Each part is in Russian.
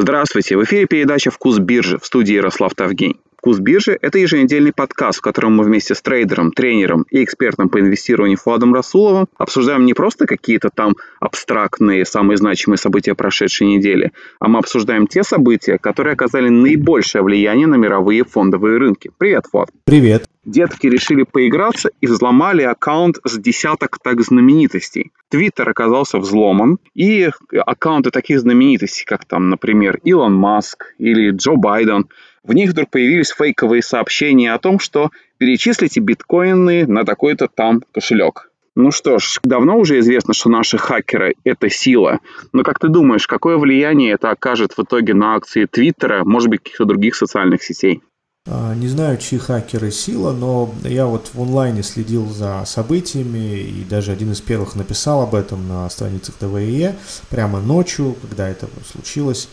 Здравствуйте, в эфире передача «Вкус биржи» в студии Ярослав Тавгень. «Вкус биржи» — это еженедельный подкаст, в котором мы вместе с трейдером, тренером и экспертом по инвестированию Фуадом Расуловым обсуждаем не просто какие-то там абстрактные, самые значимые события прошедшей недели, а мы обсуждаем те события, которые оказали наибольшее влияние на мировые фондовые рынки. Привет, Фуад. Привет. Детки решили поиграться и взломали аккаунт с десяток так знаменитостей. Твиттер оказался взломан, и аккаунты таких знаменитостей, как там, например, Илон Маск или Джо Байден, в них вдруг появились фейковые сообщения о том, что перечислите биткоины на такой-то там кошелек. Ну что ж, давно уже известно, что наши хакеры — это сила. Но как ты думаешь, какое влияние это окажет в итоге на акции Твиттера, может быть, каких-то других социальных сетей? А, не знаю, чьи хакеры сила, но я вот в онлайне следил за событиями и даже один из первых написал об этом на страницах ТВЕ прямо ночью, когда это случилось.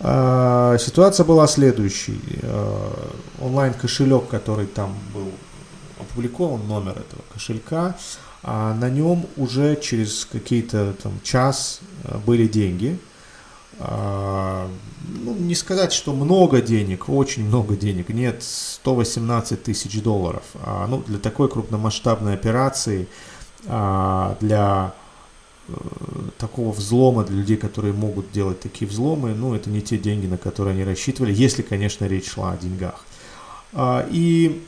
А, ситуация была следующей. А, онлайн-кошелек, который там был опубликован, номер этого кошелька, на нем уже через какие-то там час были деньги – а, ну, не сказать, что много денег, очень много денег, нет, 118 тысяч долларов. А, ну, для такой крупномасштабной операции, а, для такого взлома, для людей, которые могут делать такие взломы, ну, это не те деньги, на которые они рассчитывали, если, конечно, речь шла о деньгах. А, и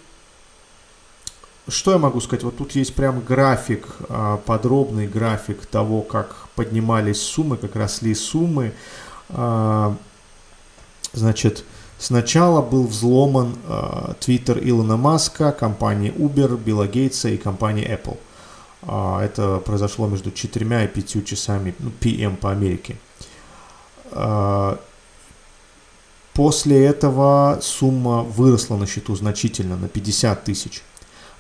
что я могу сказать? Вот тут есть прям график, а, подробный график того, как поднимались суммы, как росли суммы. А, значит, сначала был взломан Twitter Илона Маска, компании Uber, Билла Гейтса и компании Apple. А, это произошло между 4 и 5 часами ну, PM по Америке. После этого сумма выросла на счету значительно, на 50 тысяч.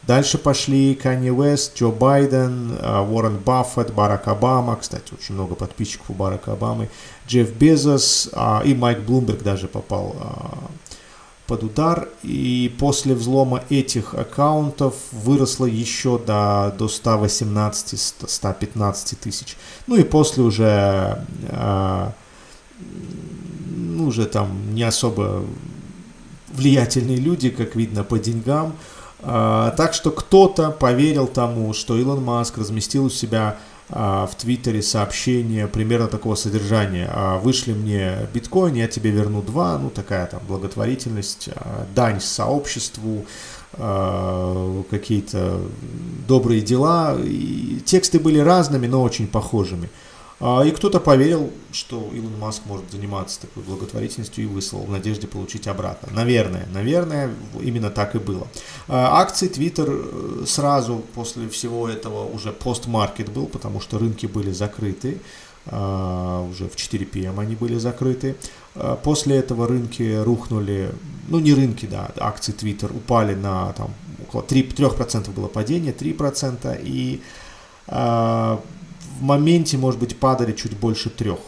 Дальше пошли Канье Уэст, Джо Байден, а, Уоррен Баффет, Барак Обама, кстати, очень много подписчиков у Барака Обамы, Джефф Безос а, и Майк Блумберг даже попал а, под удар. И после взлома этих аккаунтов выросло еще до, до 118-115 тысяч. Ну и после уже, ну, уже там не особо влиятельные люди, как видно по деньгам, а, так что кто-то поверил тому, что Илон Маск разместил у себя в Твиттере сообщение примерно такого содержания. А, Вышли мне биткоин, я тебе верну два. Ну, такая там благотворительность, дань сообществу, какие-то добрые дела. И тексты были разными, но очень похожими. А, и кто-то поверил, что Илон Маск может заниматься такой благотворительностью и выслал в надежде получить обратно. Наверное, наверное, именно так и было. А, акции Twitter э, сразу после всего этого уже постмаркет был, потому что рынки были закрыты. А, уже в 4 p.m. они были закрыты. После этого рынки рухнули, ну не рынки, да, акции Twitter упали на там около 3, 3% было падение, 3%, и в моменте, может быть, падали чуть больше трех.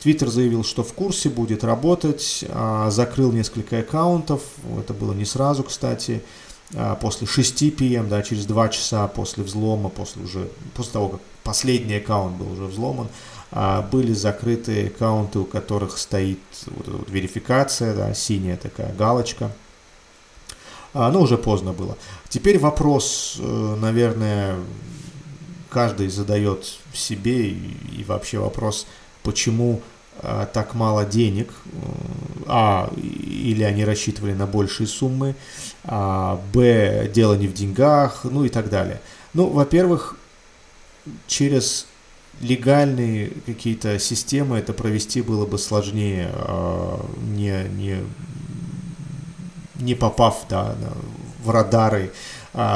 Твиттер заявил, что в курсе будет работать, а, закрыл несколько аккаунтов, это было не сразу, кстати, а, после 6 пм, да, через 2 часа после взлома, после, уже, после того, как последний аккаунт был уже взломан, а, были закрыты аккаунты, у которых стоит вот, вот, верификация, да, синяя такая галочка. Но уже поздно было. Теперь вопрос, э, наверное, каждый задает себе и, вообще вопрос, почему а, так мало денег, а, или они рассчитывали на большие суммы, а, б, дело не в деньгах, ну и так далее. Ну, во-первых, через легальные какие-то системы это провести было бы сложнее, а, не, не, не попав да, в радары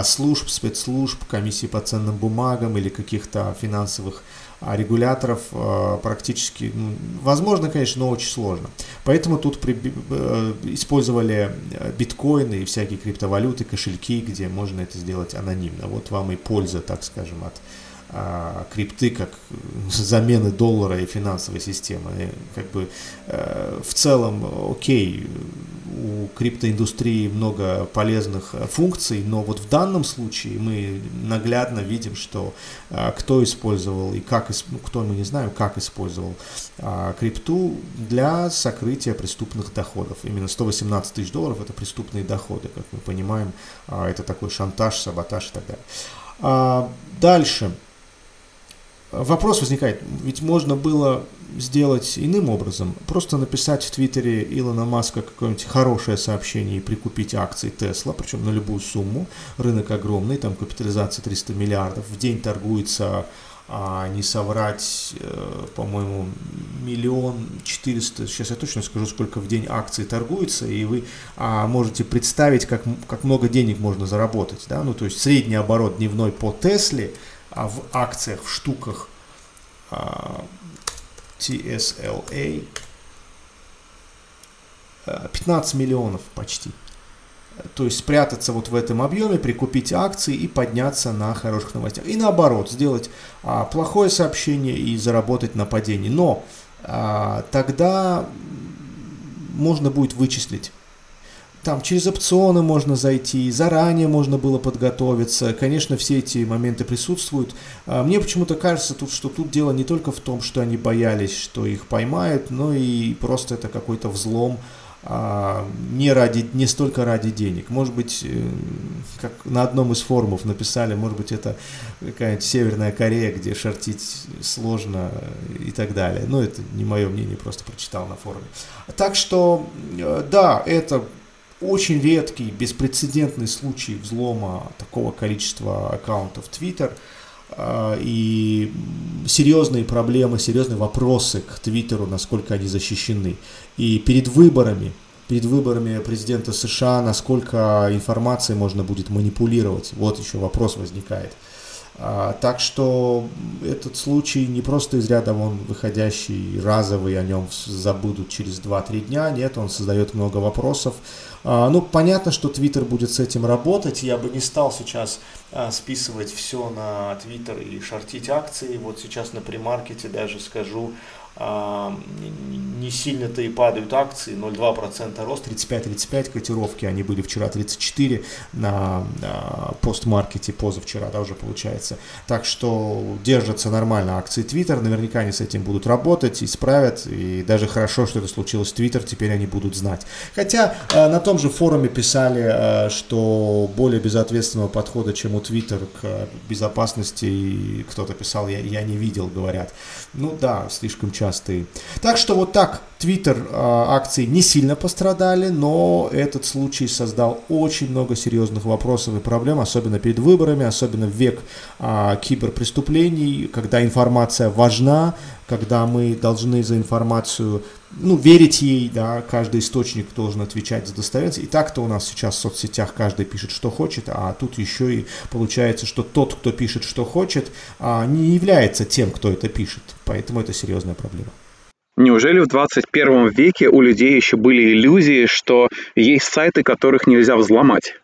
служб, спецслужб, комиссии по ценным бумагам или каких-то финансовых а, регуляторов а, практически, ну, возможно, конечно, но очень сложно. Поэтому тут при, э, использовали э, биткоины и всякие криптовалюты, кошельки, где можно это сделать анонимно. Вот вам и польза, так скажем, от крипты как замены доллара и финансовой системы. И как бы э, в целом, окей, у криптоиндустрии много полезных э, функций, но вот в данном случае мы наглядно видим, что а, кто использовал и как, ну, кто мы не знаем, как использовал а, крипту для сокрытия преступных доходов. Именно 118 тысяч долларов это преступные доходы, как мы понимаем, а, это такой шантаж, саботаж и так далее. Дальше. Вопрос возникает, ведь можно было сделать иным образом, просто написать в Твиттере Илона Маска какое-нибудь хорошее сообщение и прикупить акции Тесла, причем на любую сумму, рынок огромный, там капитализация 300 миллиардов, в день торгуется а не соврать, э, по-моему, миллион четыреста, сейчас я точно скажу, сколько в день акций торгуется, и вы а, можете представить, как, как много денег можно заработать, да, ну, то есть средний оборот дневной по Тесле – а в акциях, в штуках а, TSLA 15 э, миллионов почти. То есть спрятаться вот в этом объеме, прикупить акции и подняться на хороших новостях. И наоборот, сделать а, плохое сообщение и заработать на падении. Но а, тогда можно будет вычислить там через опционы можно зайти, заранее можно было подготовиться. Конечно, все эти моменты присутствуют. А, мне почему-то кажется, тут, что тут дело не только в том, что они боялись, что их поймают, но и просто это какой-то взлом а, не, ради, не столько ради денег. Может быть, э, как на одном из форумов написали, может быть, это какая-нибудь Северная Корея, где шортить сложно и так далее. Но это не мое мнение, просто прочитал на форуме. Так что, э, да, это очень редкий, беспрецедентный случай взлома такого количества аккаунтов Twitter а, и серьезные проблемы, серьезные вопросы к Твиттеру, насколько они защищены. И перед выборами, перед выборами президента США, насколько информацией можно будет манипулировать, вот еще вопрос возникает. А, так что этот случай не просто из ряда вон выходящий, разовый, о нем забудут через 2-3 дня, нет, он создает много вопросов. А, ну, понятно, что Твиттер будет с этим работать, я бы не стал сейчас а, списывать все на Твиттер и шортить акции, вот сейчас на премаркете даже скажу, не сильно-то и падают акции, 0,2% рост, 35-35 котировки, они были вчера 34 на, на постмаркете, позавчера, да, уже получается. Так что держатся нормально акции Twitter, наверняка они с этим будут работать, исправят, и даже хорошо, что это случилось в Twitter, теперь они будут знать. Хотя э, на том же форуме писали, э, что более безответственного подхода, чем у Twitter к безопасности, кто-то писал, я, я не видел, говорят. Ну да, слишком часто частые. Так что вот так, Twitter а, акции не сильно пострадали, но этот случай создал очень много серьезных вопросов и проблем, особенно перед выборами, особенно в век а, киберпреступлений, когда информация важна, когда мы должны за информацию ну, верить ей, да, каждый источник должен отвечать за достоверность. И так-то у нас сейчас в соцсетях каждый пишет, что хочет, а тут еще и получается, что тот, кто пишет, что хочет, а, не является тем, кто это пишет. Поэтому это серьезная проблема. Неужели в 21 веке у людей еще были иллюзии, что есть сайты, которых нельзя взломать?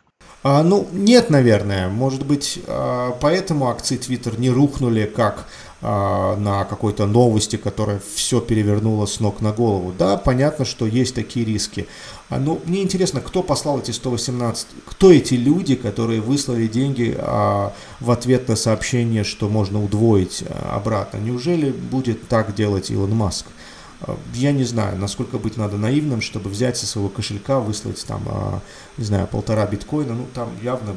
А, ну, нет, наверное. Может быть, а, поэтому акции Twitter не рухнули, как на какой-то новости, которая все перевернула с ног на голову. Да, понятно, что есть такие риски. А, но мне интересно, кто послал эти 118, кто эти люди, которые выслали деньги а, в ответ на сообщение, что можно удвоить а, обратно. Неужели будет так делать Илон Маск? А, я не знаю, насколько быть надо наивным, чтобы взять со своего кошелька, выслать там, а, не знаю, полтора биткоина. Ну, там явно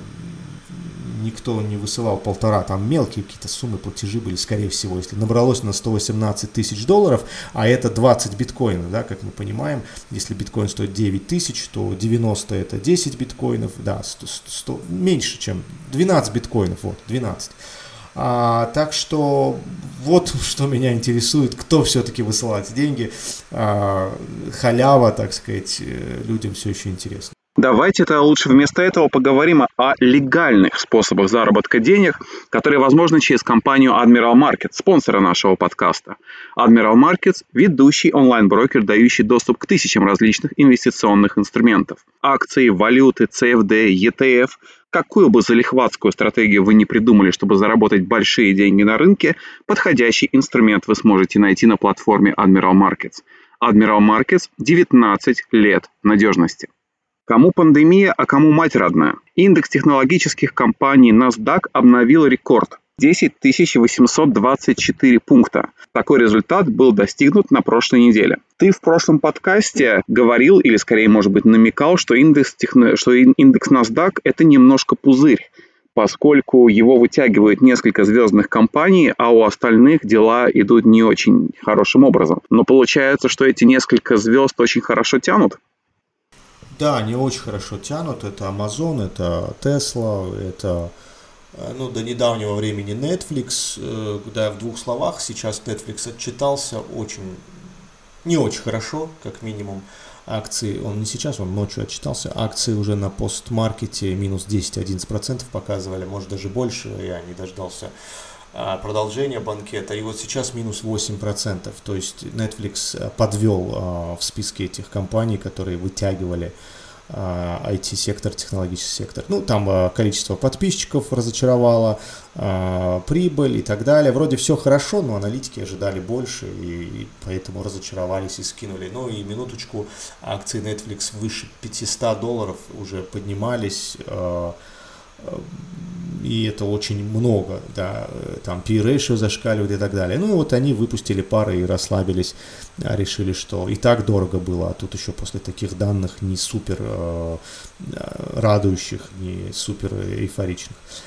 никто не высылал полтора, там мелкие какие-то суммы, платежи были, скорее всего, если набралось на 118 тысяч долларов, а это 20 биткоинов, да, как мы понимаем, если биткоин стоит 9 тысяч, то 90 это 10 биткоинов, да, 100, 100, меньше, чем 12 биткоинов, вот, 12. А, так что вот что меня интересует, кто все-таки высылает деньги. А, халява, так сказать, э, людям все еще интересно. Давайте-то лучше вместо этого поговорим о легальных способах заработка денег, которые возможны через компанию Admiral Markets, спонсора нашего подкаста. Admiral Markets – ведущий онлайн-брокер, дающий доступ к тысячам различных инвестиционных инструментов. Акции, валюты, CFD, ETF – Какую бы залихватскую стратегию вы не придумали, чтобы заработать большие деньги на рынке, подходящий инструмент вы сможете найти на платформе Admiral Markets. Admiral Markets – 19 лет надежности. Кому пандемия, а кому мать родная? Индекс технологических компаний NASDAQ обновил рекорд 10 824 пункта. Такой результат был достигнут на прошлой неделе. Ты в прошлом подкасте говорил, или скорее, может быть, намекал, что индекс, техно... что индекс NASDAQ – это немножко пузырь поскольку его вытягивают несколько звездных компаний, а у остальных дела идут не очень хорошим образом. Но получается, что эти несколько звезд очень хорошо тянут? Да, они очень хорошо тянут. Это Amazon, это Tesla, это Э, ну, до недавнего времени Netflix, э, да, в двух словах, сейчас Netflix отчитался очень, не очень хорошо, как минимум, акции, он не сейчас, он ночью отчитался, акции уже на постмаркете минус 10-11% показывали, может даже больше, я не дождался а, продолжения банкета, и вот сейчас минус 8%, то есть Netflix э, подвел а, в списке этих компаний, которые вытягивали IT-сектор, а, технологический сектор. Ну, там количество подписчиков разочаровало, прибыль и так далее. Вроде все хорошо, но аналитики ожидали больше, и поэтому разочаровались и скинули. Ну и минуточку, акции Netflix выше 500 долларов уже поднимались и это очень много, да, там P-ratio зашкаливает и так далее. Ну вот они выпустили пары и расслабились, а решили, что и так дорого было, а тут еще после таких данных не супер э, радующих, не супер эйфоричных. А,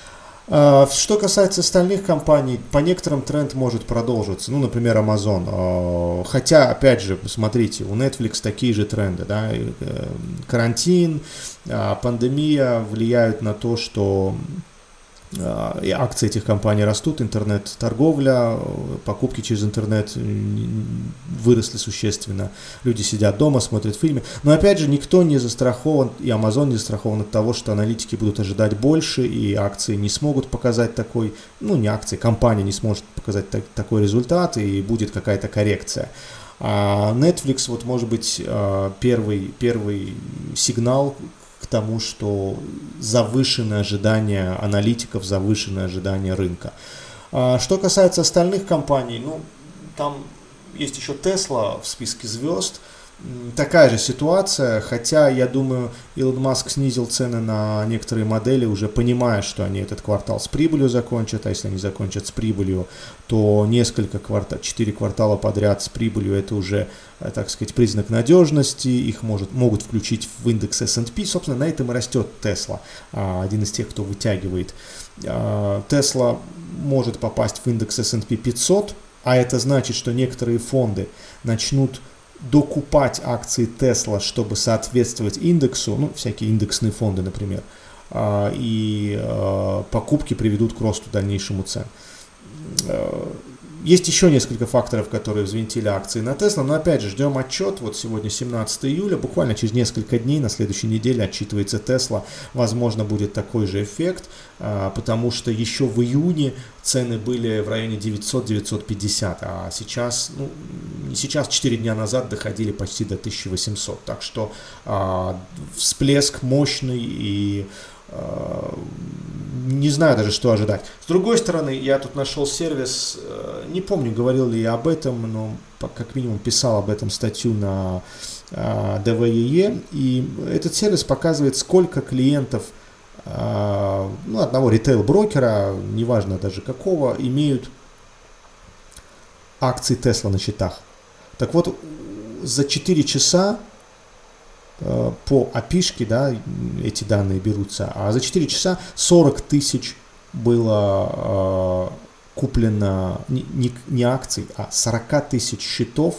что касается остальных компаний, по некоторым тренд может продолжиться. Ну, например, Amazon. А, хотя, опять же, смотрите, у Netflix такие же тренды. Да? Э, карантин, пандемия влияют на то, что а, и акции этих компаний растут, интернет-торговля, покупки через интернет выросли существенно, люди сидят дома, смотрят фильмы, но опять же никто не застрахован, и Amazon не застрахован от того, что аналитики будут ожидать больше, и акции не смогут показать такой, ну не акции, компания не сможет показать так, такой результат, и будет какая-то коррекция. А Netflix, вот может быть, а, первый, первый сигнал тому, что завышенные ожидания аналитиков, завышенные ожидания рынка. А, что касается остальных компаний, ну, там есть еще Tesla в списке звезд, такая же ситуация, хотя, я думаю, Илон Маск снизил цены на некоторые модели, уже понимая, что они этот квартал с прибылью закончат, а если они закончат с прибылью, то несколько кварталов, 4 квартала подряд с прибылью, это уже, э, так сказать, признак надежности, их может, могут включить в индекс S&P, собственно, на этом и растет Tesla, а, один из тех, кто вытягивает. А, Tesla может попасть в индекс S&P 500, а это значит, что некоторые фонды начнут докупать акции Tesla, чтобы соответствовать индексу, ну, всякие индексные фонды, например, а, и а, покупки приведут к росту дальнейшему цен. Есть еще несколько факторов, которые взвинтили акции на Tesla, но опять же ждем отчет. Вот сегодня 17 июля, буквально через несколько дней, на следующей неделе отчитывается Tesla. Возможно, будет такой же эффект, а, потому что еще в июне цены были в районе 900-950, а сейчас, ну, сейчас 4 дня назад доходили почти до 1800. Так что а, всплеск мощный и а, не знаю даже, что ожидать. С другой стороны, я тут нашел сервис, э, не помню, говорил ли я об этом, но как минимум писал об этом статью на DVEE, а, и этот сервис показывает, сколько клиентов а, ну, одного ритейл-брокера, неважно даже какого, имеют акции Tesla на счетах. Так вот, за 4 часа Э, по опишке, да, эти данные берутся, а за 4 часа 40 тысяч было э, куплено не, не, не акций, а 40 тысяч счетов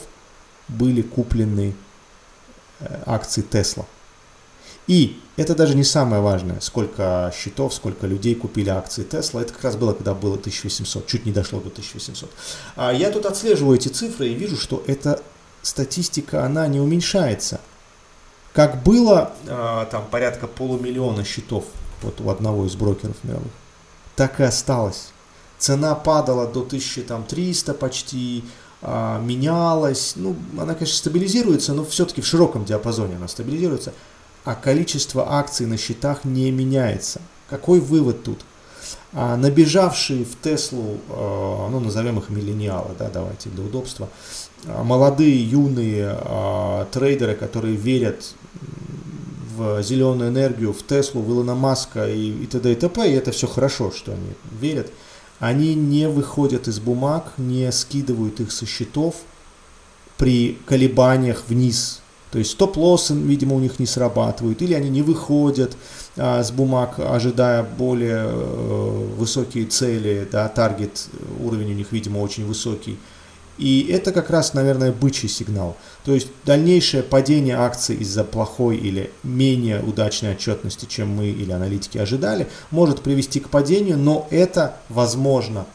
были куплены э, акции Тесла. И это даже не самое важное, сколько счетов, сколько людей купили акции Тесла. Это как раз было, когда было 1800, чуть не дошло до 1800. А я тут отслеживаю эти цифры и вижу, что эта статистика, она не уменьшается – как было э, там порядка полумиллиона счетов вот у одного из брокеров мировых, так и осталось. Цена падала до 1300 почти, э, менялась. Ну, она, конечно, стабилизируется, но все-таки в широком диапазоне она стабилизируется. А количество акций на счетах не меняется. Какой вывод тут? А набежавшие в Теслу, э, ну, назовем их миллениалы, да, давайте для удобства, молодые, юные э, трейдеры, которые верят в зеленую энергию, в Теслу, в Илона Маска и, и т.д. и т.п., и это все хорошо, что они верят, они не выходят из бумаг, не скидывают их со счетов при колебаниях вниз. То есть стоп-лоссы, видимо, у них не срабатывают, или они не выходят а, с бумаг, ожидая более э, высокие цели, да, таргет уровень у них, видимо, очень высокий. И это как раз, наверное, бычий сигнал. То есть дальнейшее падение акций из-за плохой или менее удачной отчетности, чем мы или аналитики ожидали, может привести к падению, но это возможно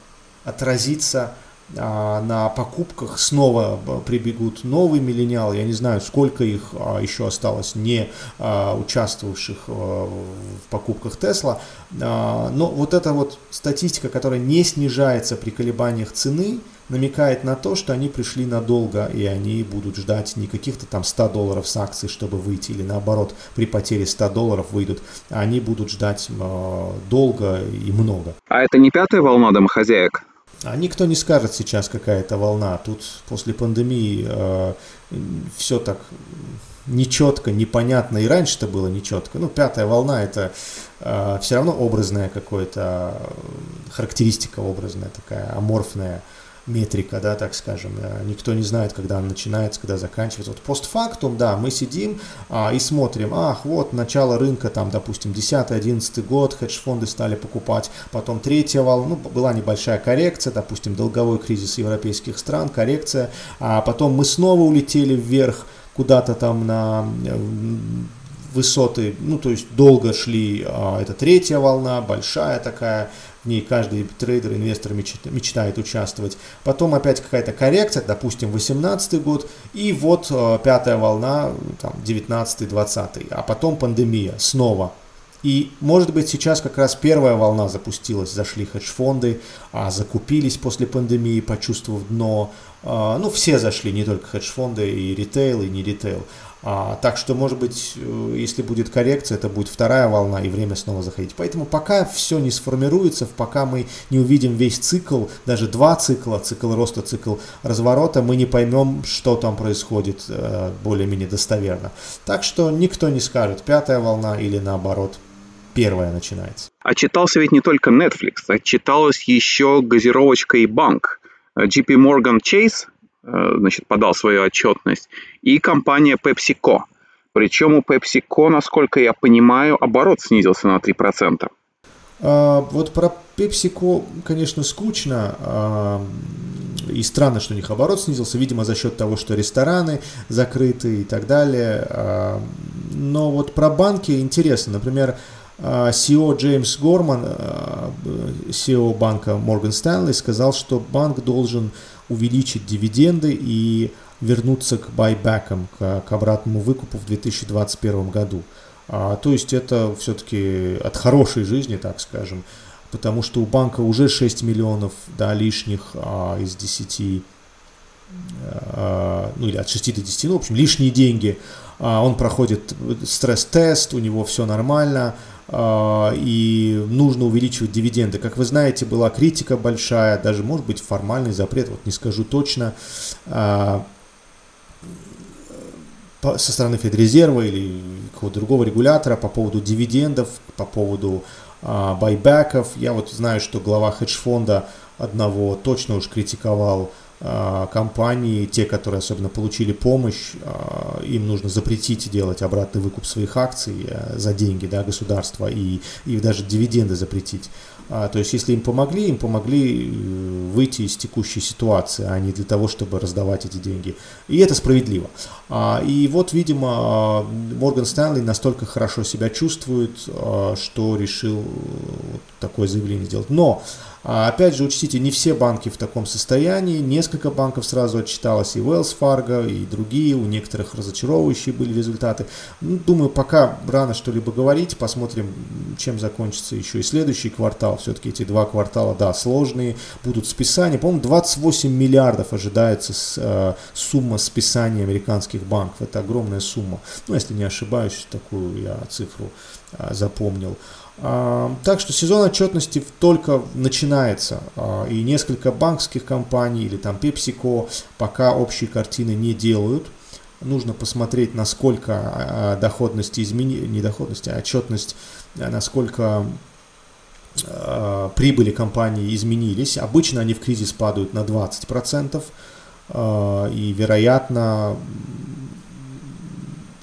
отразиться а, на покупках снова прибегут новые миллениалы. Я не знаю, сколько их а, еще осталось не а, участвовавших в покупках Тесла. Но вот эта вот статистика, которая не снижается при колебаниях цены, намекает на то, что они пришли надолго, и они будут ждать не каких-то там 100 долларов с акций, чтобы выйти, или наоборот, при потере 100 долларов выйдут, они будут ждать э, долго и много. А это не пятая волна домохозяек? А никто не скажет сейчас, какая это волна. Тут после пандемии э, все так нечетко, непонятно. И раньше это было нечетко. Ну, пятая волна это э, все равно образная какая-то характеристика образная такая, аморфная метрика, да, так скажем. Э, никто не знает, когда она начинается, когда заканчивается. Вот постфактум, да, мы сидим а, и смотрим, ах, вот начало рынка, там, допустим, 10-11 год, хедж-фонды стали покупать, потом третья волна, ну, была небольшая коррекция, допустим, долговой кризис европейских стран, коррекция, а потом мы снова улетели вверх, куда-то там на высоты, ну, то есть долго шли, а, это третья волна, большая такая, в ней каждый трейдер, инвестор мечтает участвовать. Потом опять какая-то коррекция, допустим, 18 год, и вот э, пятая волна, там, 19-20, а потом пандемия снова. И, может быть, сейчас как раз первая волна запустилась, зашли хедж-фонды, а закупились после пандемии, почувствовав дно. А, ну, все зашли, не только хедж-фонды, и ритейл, и не ритейл. А, так что, может быть, э, если будет коррекция, это будет вторая волна и время снова заходить. Поэтому пока все не сформируется, пока мы не увидим весь цикл, даже два цикла, цикл роста, цикл разворота, мы не поймем, что там происходит э, более-менее достоверно. Так что никто не скажет, пятая волна или наоборот, первая начинается. А читался ведь не только Netflix, а читалась еще газировочка и банк. JP Morgan Chase значит, подал свою отчетность, и компания PepsiCo. Причем у PepsiCo, насколько я понимаю, оборот снизился на 3%. А, вот про PepsiCo, конечно, скучно. А, и странно, что у них оборот снизился, видимо, за счет того, что рестораны закрыты и так далее. А, но вот про банки интересно. Например, CEO Джеймс Горман, CEO банка Morgan Stanley, сказал, что банк должен увеличить дивиденды и вернуться к байбекам, к, обратному выкупу в 2021 году. А, то есть это все-таки от хорошей жизни, так скажем, потому что у банка уже 6 миллионов да, лишних а, из 10, а, ну или от 6 до 10, ну в общем лишние деньги. А, он проходит стресс-тест, у него все нормально, а, и нужно увеличивать дивиденды. Как вы знаете, была критика большая, даже может быть формальный запрет, вот не скажу точно, а, со стороны Федрезерва или какого-то другого регулятора по поводу дивидендов, по поводу байбеков. Я вот знаю, что глава хедж-фонда одного точно уж критиковал компании, те, которые особенно получили помощь, а, им нужно запретить делать обратный выкуп своих акций э, за деньги да, государства и, и даже дивиденды запретить. А, то есть, если им помогли, им помогли э, выйти из текущей ситуации, а не для того, чтобы раздавать эти деньги. И это справедливо. И вот, видимо, Морган Стэнли настолько хорошо себя чувствует, что решил такое заявление сделать. Но а опять же, учтите, не все банки в таком состоянии, несколько банков сразу отчиталось, и Wells Fargo, и другие, у некоторых разочаровывающие были результаты. Ну, думаю, пока рано что-либо говорить, посмотрим, чем закончится еще и следующий квартал. Все-таки эти два квартала, да, сложные, будут списания. По-моему, 28 миллиардов ожидается э, сумма списания американских банков. Это огромная сумма. Ну, если не ошибаюсь, такую я цифру э, запомнил. А, так что сезон отчетности только начинается, а, и несколько банковских компаний или там PepsiCo пока общей картины не делают. нужно посмотреть, насколько доходность измени... не доходность, а отчетность, насколько прибыли компании изменились. Обычно они в кризис падают на 20%, и, вероятно,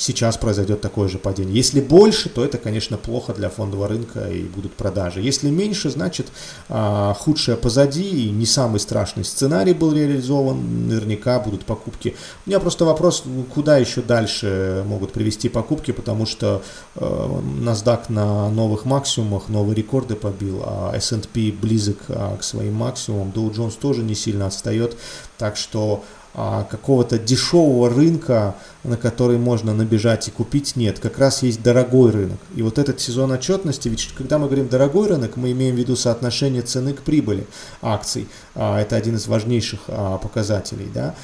сейчас произойдет такое же падение. Если больше, то это, конечно, плохо для фондового рынка и будут продажи. Если меньше, значит а, худшее позади и не самый страшный сценарий был реализован, наверняка будут покупки. У меня просто вопрос, куда еще дальше могут привести покупки, потому что э, NASDAQ на новых максимумах, новые рекорды побил, а S&P близок а, к своим максимумам, Dow Jones тоже не сильно отстает, так что какого-то дешевого рынка, на который можно набежать и купить, нет. Как раз есть дорогой рынок. И вот этот сезон отчетности, ведь когда мы говорим дорогой рынок, мы имеем в виду соотношение цены к прибыли акций. А, это один из важнейших а, показателей. Да?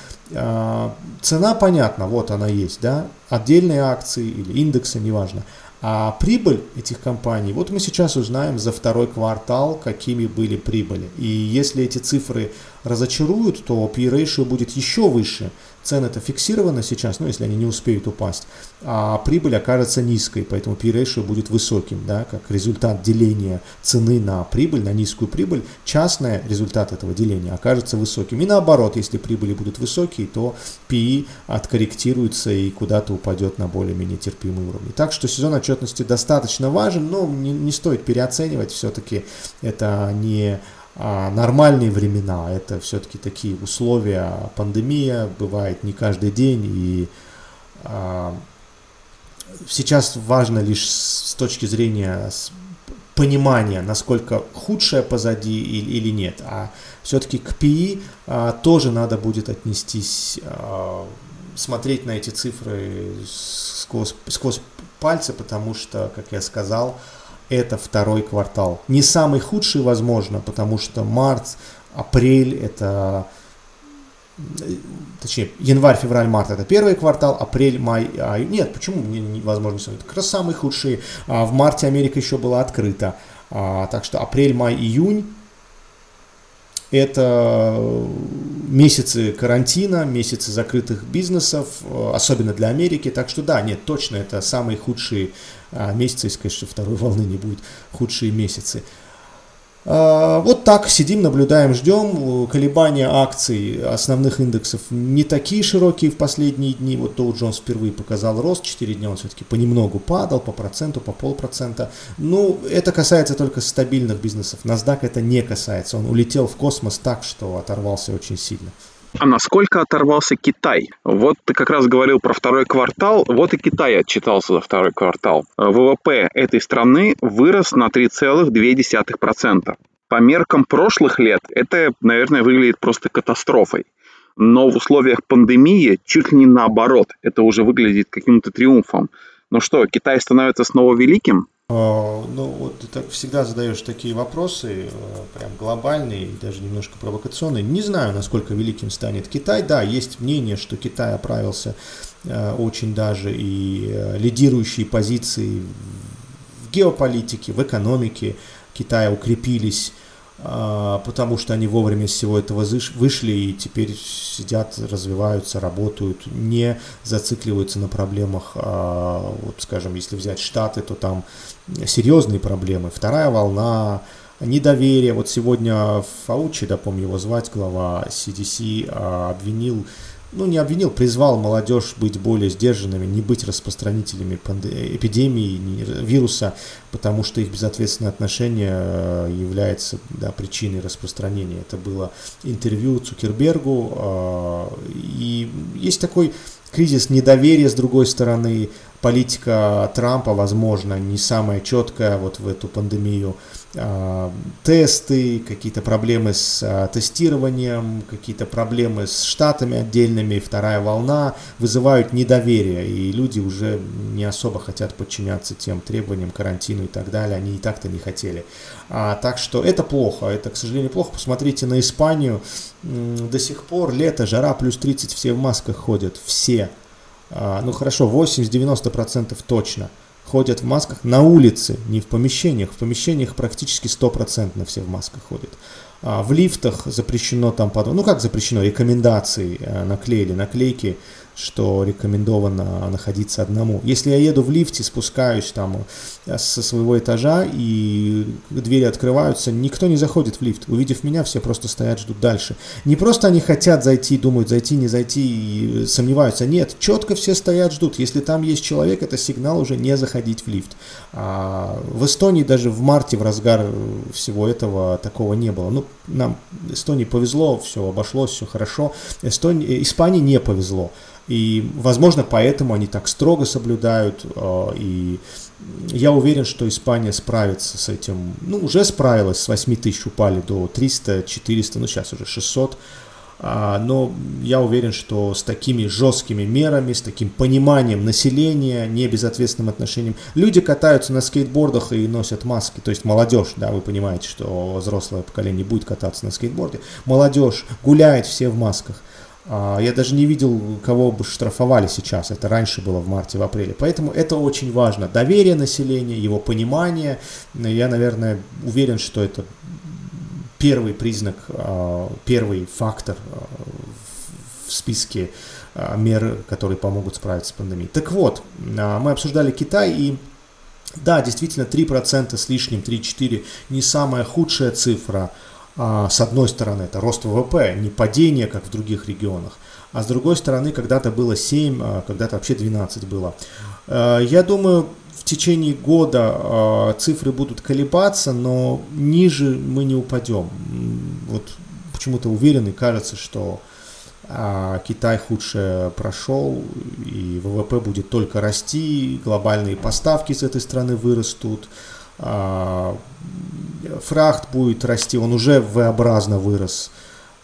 Цена понятна, вот она есть. Да? Отдельные акции или индексы, неважно. А прибыль этих компаний, вот мы сейчас узнаем за второй квартал, какими были прибыли. И если эти цифры разочаруют, то P-ratio будет еще выше. Цены-то фиксированы сейчас, ну, если они не успеют упасть, а прибыль окажется низкой, поэтому P-ratio будет высоким, да, как результат деления цены на прибыль, на низкую прибыль, частный результат этого деления окажется высоким. И наоборот, если прибыли будут высокие, то PE откорректируется и куда-то упадет на более-менее терпимый уровень. Так что сезон отчетности достаточно важен, но не, не стоит переоценивать, все-таки это не нормальные времена, это все-таки такие условия, пандемия бывает не каждый день, и а, сейчас важно лишь с точки зрения понимания, насколько худшее позади или, нет, а все-таки к PI а, тоже надо будет отнестись, а, смотреть на эти цифры сквозь, сквозь пальцы, потому что, как я сказал, это второй квартал. Не самый худший, возможно, потому что март, апрель это точнее, январь, февраль, март это первый квартал, апрель, май, а, нет, почему невозможно это как раз самые худшие. А, в марте Америка еще была открыта, а, так что апрель, май, июнь это месяцы карантина, месяцы закрытых бизнесов, особенно для Америки. Так что да, нет, точно это самые худшие а, месяцы, если, конечно, второй волны не будет, худшие месяцы. А, вот так сидим, наблюдаем, ждем. Колебания акций основных индексов не такие широкие в последние дни. Вот Dow Jones впервые показал рост, 4 дня он все-таки понемногу падал, по проценту, по полпроцента. Ну, это касается только стабильных бизнесов. NASDAQ это не касается. Он улетел в космос так, что оторвался очень сильно. А насколько оторвался Китай? Вот ты как раз говорил про второй квартал, вот и Китай отчитался за второй квартал. ВВП этой страны вырос на 3,2%. По меркам прошлых лет это, наверное, выглядит просто катастрофой. Но в условиях пандемии чуть ли не наоборот. Это уже выглядит каким-то триумфом. Ну что, Китай становится снова великим? А, ну, вот ты так всегда задаешь такие вопросы, э, прям глобальные, даже немножко провокационные. Не знаю, насколько великим станет Китай. Да, есть мнение, что Китай оправился э, очень даже и э, лидирующие позиции в геополитике, в экономике Китая укрепились потому что они вовремя из всего этого вышли и теперь сидят, развиваются, работают, не зацикливаются на проблемах, а, вот скажем, если взять Штаты, то там серьезные проблемы. Вторая волна, недоверие. Вот сегодня Фаучи, да, помню его звать, глава CDC, а, обвинил ну, не обвинил, призвал молодежь быть более сдержанными, не быть распространителями эпидемии, вируса, потому что их безответственное отношение э, является да, причиной распространения. Это было интервью Цукербергу, э, и есть такой кризис недоверия с другой стороны, политика Трампа, возможно, не самая четкая вот в эту пандемию. Тесты, какие-то проблемы с а, тестированием, какие-то проблемы с штатами отдельными, вторая волна вызывают недоверие, и люди уже не особо хотят подчиняться тем требованиям, карантину и так далее, они и так-то не хотели. А, так что это плохо, это, к сожалению, плохо. Посмотрите на Испанию, до сих пор лето, жара плюс 30, все в масках ходят, все. А, ну хорошо, 80-90% точно ходят в масках на улице, не в помещениях. В помещениях практически стопроцентно все в масках ходят. А, в лифтах запрещено там, ну как запрещено, рекомендации э, наклеили, наклейки что рекомендовано находиться одному. Если я еду в лифте, спускаюсь там э, со своего этажа и двери открываются, никто не заходит в лифт. Увидев меня, все просто стоят, ждут дальше. Не просто они хотят зайти, думают, зайти, не зайти и сомневаются. Нет, четко все стоят, ждут. Если там есть человек, это сигнал уже не заходить в лифт. А в Эстонии даже в марте, в разгар всего этого, такого не было. Ну, нам Эстонии повезло, все обошлось, все хорошо. Эстонии, Испании не повезло. И, возможно, поэтому они так строго соблюдают. Э, и я уверен, что Испания справится с этим. Ну, уже справилась, с 8 тысяч упали до 300, 400, ну, сейчас уже 600. А, но я уверен, что с такими жесткими мерами, с таким пониманием населения, не безответственным отношением, люди катаются на скейтбордах и носят маски, то есть молодежь, да, вы понимаете, что взрослое поколение будет кататься на скейтборде, молодежь гуляет все в масках. А, я даже не видел, кого бы штрафовали сейчас. Это раньше было в марте, в апреле. Поэтому это очень важно. Доверие населения, его понимание. Я, наверное, уверен, что это первый признак, а, первый фактор а, в списке мер, которые помогут справиться с пандемией. Так вот, мы обсуждали Китай и да, действительно, 3% с лишним, 3-4 не самая худшая цифра – с одной стороны, это рост ВВП, не падение, как в других регионах, а с другой стороны, когда-то было 7, а когда-то вообще 12 было. Я думаю, течение года цифры будут колебаться, но ниже мы не упадем. Вот почему-то уверен и кажется, что Китай худше прошел, и ВВП будет только расти, глобальные поставки с этой страны вырастут, фрахт будет расти, он уже V-образно вырос.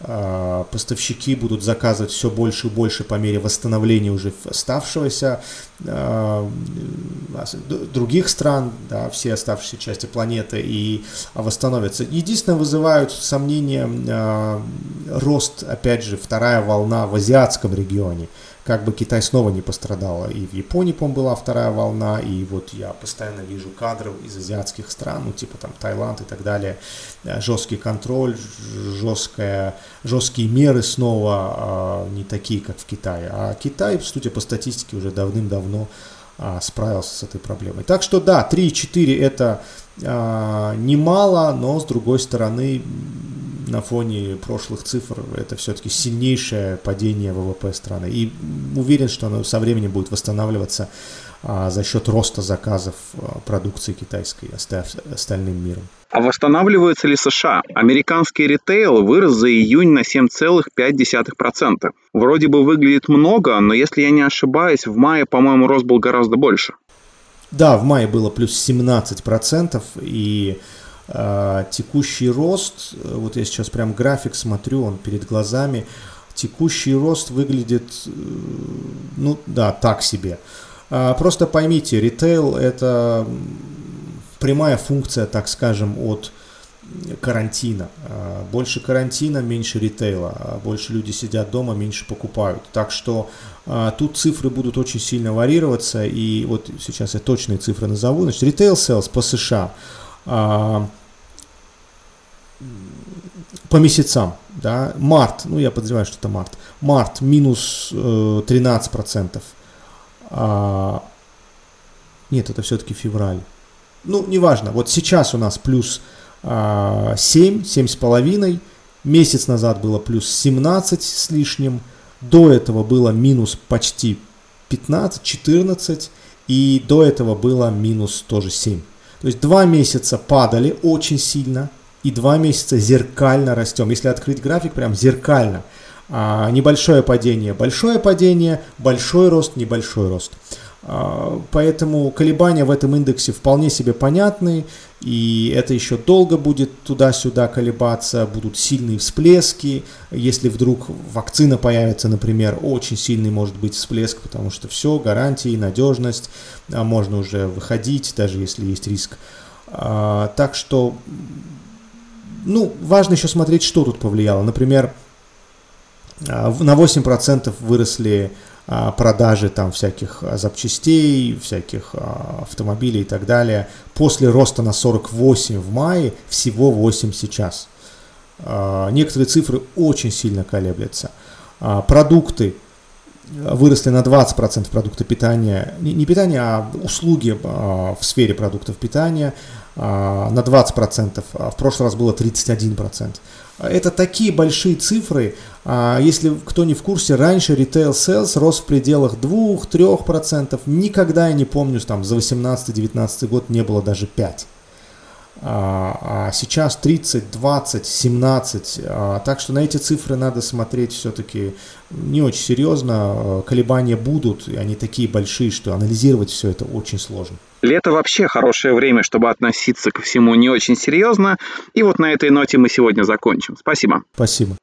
А, поставщики будут заказывать все больше и больше по мере восстановления уже оставшегося а, других стран, да, все оставшиеся части планеты и восстановятся. Единственное, вызывают сомнения а, рост, опять же, вторая волна в азиатском регионе как бы Китай снова не пострадал. И в Японии, по была вторая волна, и вот я постоянно вижу кадры из азиатских стран, ну типа там Таиланд и так далее, э, жесткий контроль, жесткая, жесткие меры снова а, не такие, как в Китае. А Китай, судя по статистике, уже давным-давно а, справился с этой проблемой. Так что да, 3-4 это а, немало, но с другой стороны на фоне прошлых цифр это все-таки сильнейшее падение ВВП страны. И уверен, что оно со временем будет восстанавливаться а, за счет роста заказов а, продукции китайской остальным миром. А восстанавливается ли США? Американский ритейл вырос за июнь на 7,5%. Вроде бы выглядит много, но если я не ошибаюсь, в мае, по-моему, рост был гораздо больше. Да, в мае было плюс 17%, и текущий рост, э, вот я сейчас прям график смотрю, он перед глазами, текущий рост выглядит, э, ну да, так себе. А, просто поймите, ритейл это прямая функция, так скажем, от карантина. А, больше карантина, меньше ритейла. Больше люди сидят дома, меньше покупают. Так что тут цифры будут очень сильно варьироваться. И вот сейчас я точные цифры назову. Значит, ритейл sales по США – а, по месяцам, да, март, ну я подозреваю, что это март, март минус э, 13%, а, нет, это все-таки февраль, ну, неважно, вот сейчас у нас плюс а, 7, 7,5, месяц назад было плюс 17 с лишним, до этого было минус почти 15, 14, и до этого было минус тоже 7. То есть два месяца падали очень сильно, и два месяца зеркально растем. Если открыть график, прям зеркально. А, небольшое падение, большое падение, большой рост, небольшой рост. А, поэтому колебания в этом индексе вполне себе понятны, и это еще долго будет туда-сюда колебаться, будут сильные всплески. Если вдруг вакцина появится, например, очень сильный может быть всплеск, потому что все, гарантии, надежность, а можно уже выходить, даже если есть риск. А, так что, ну, важно еще смотреть, что тут повлияло. Например, на 8% выросли а, продажи там всяких а, запчастей, всяких а, автомобилей и так далее. После роста на 48 в мае всего 8 сейчас. Некоторые цифры очень сильно колеблятся. Продукты выросли на 20% продукта питания, не питания, а услуги в сфере продуктов питания на 20%, а в прошлый раз было 31%. Это такие большие цифры. Если кто не в курсе, раньше retail sales рос в пределах 2-3%. Никогда я не помню, там за 18-19 год не было даже 5 а сейчас 30, 20, 17. Так что на эти цифры надо смотреть все-таки не очень серьезно. Колебания будут, и они такие большие, что анализировать все это очень сложно. Лето вообще хорошее время, чтобы относиться ко всему не очень серьезно. И вот на этой ноте мы сегодня закончим. Спасибо. Спасибо.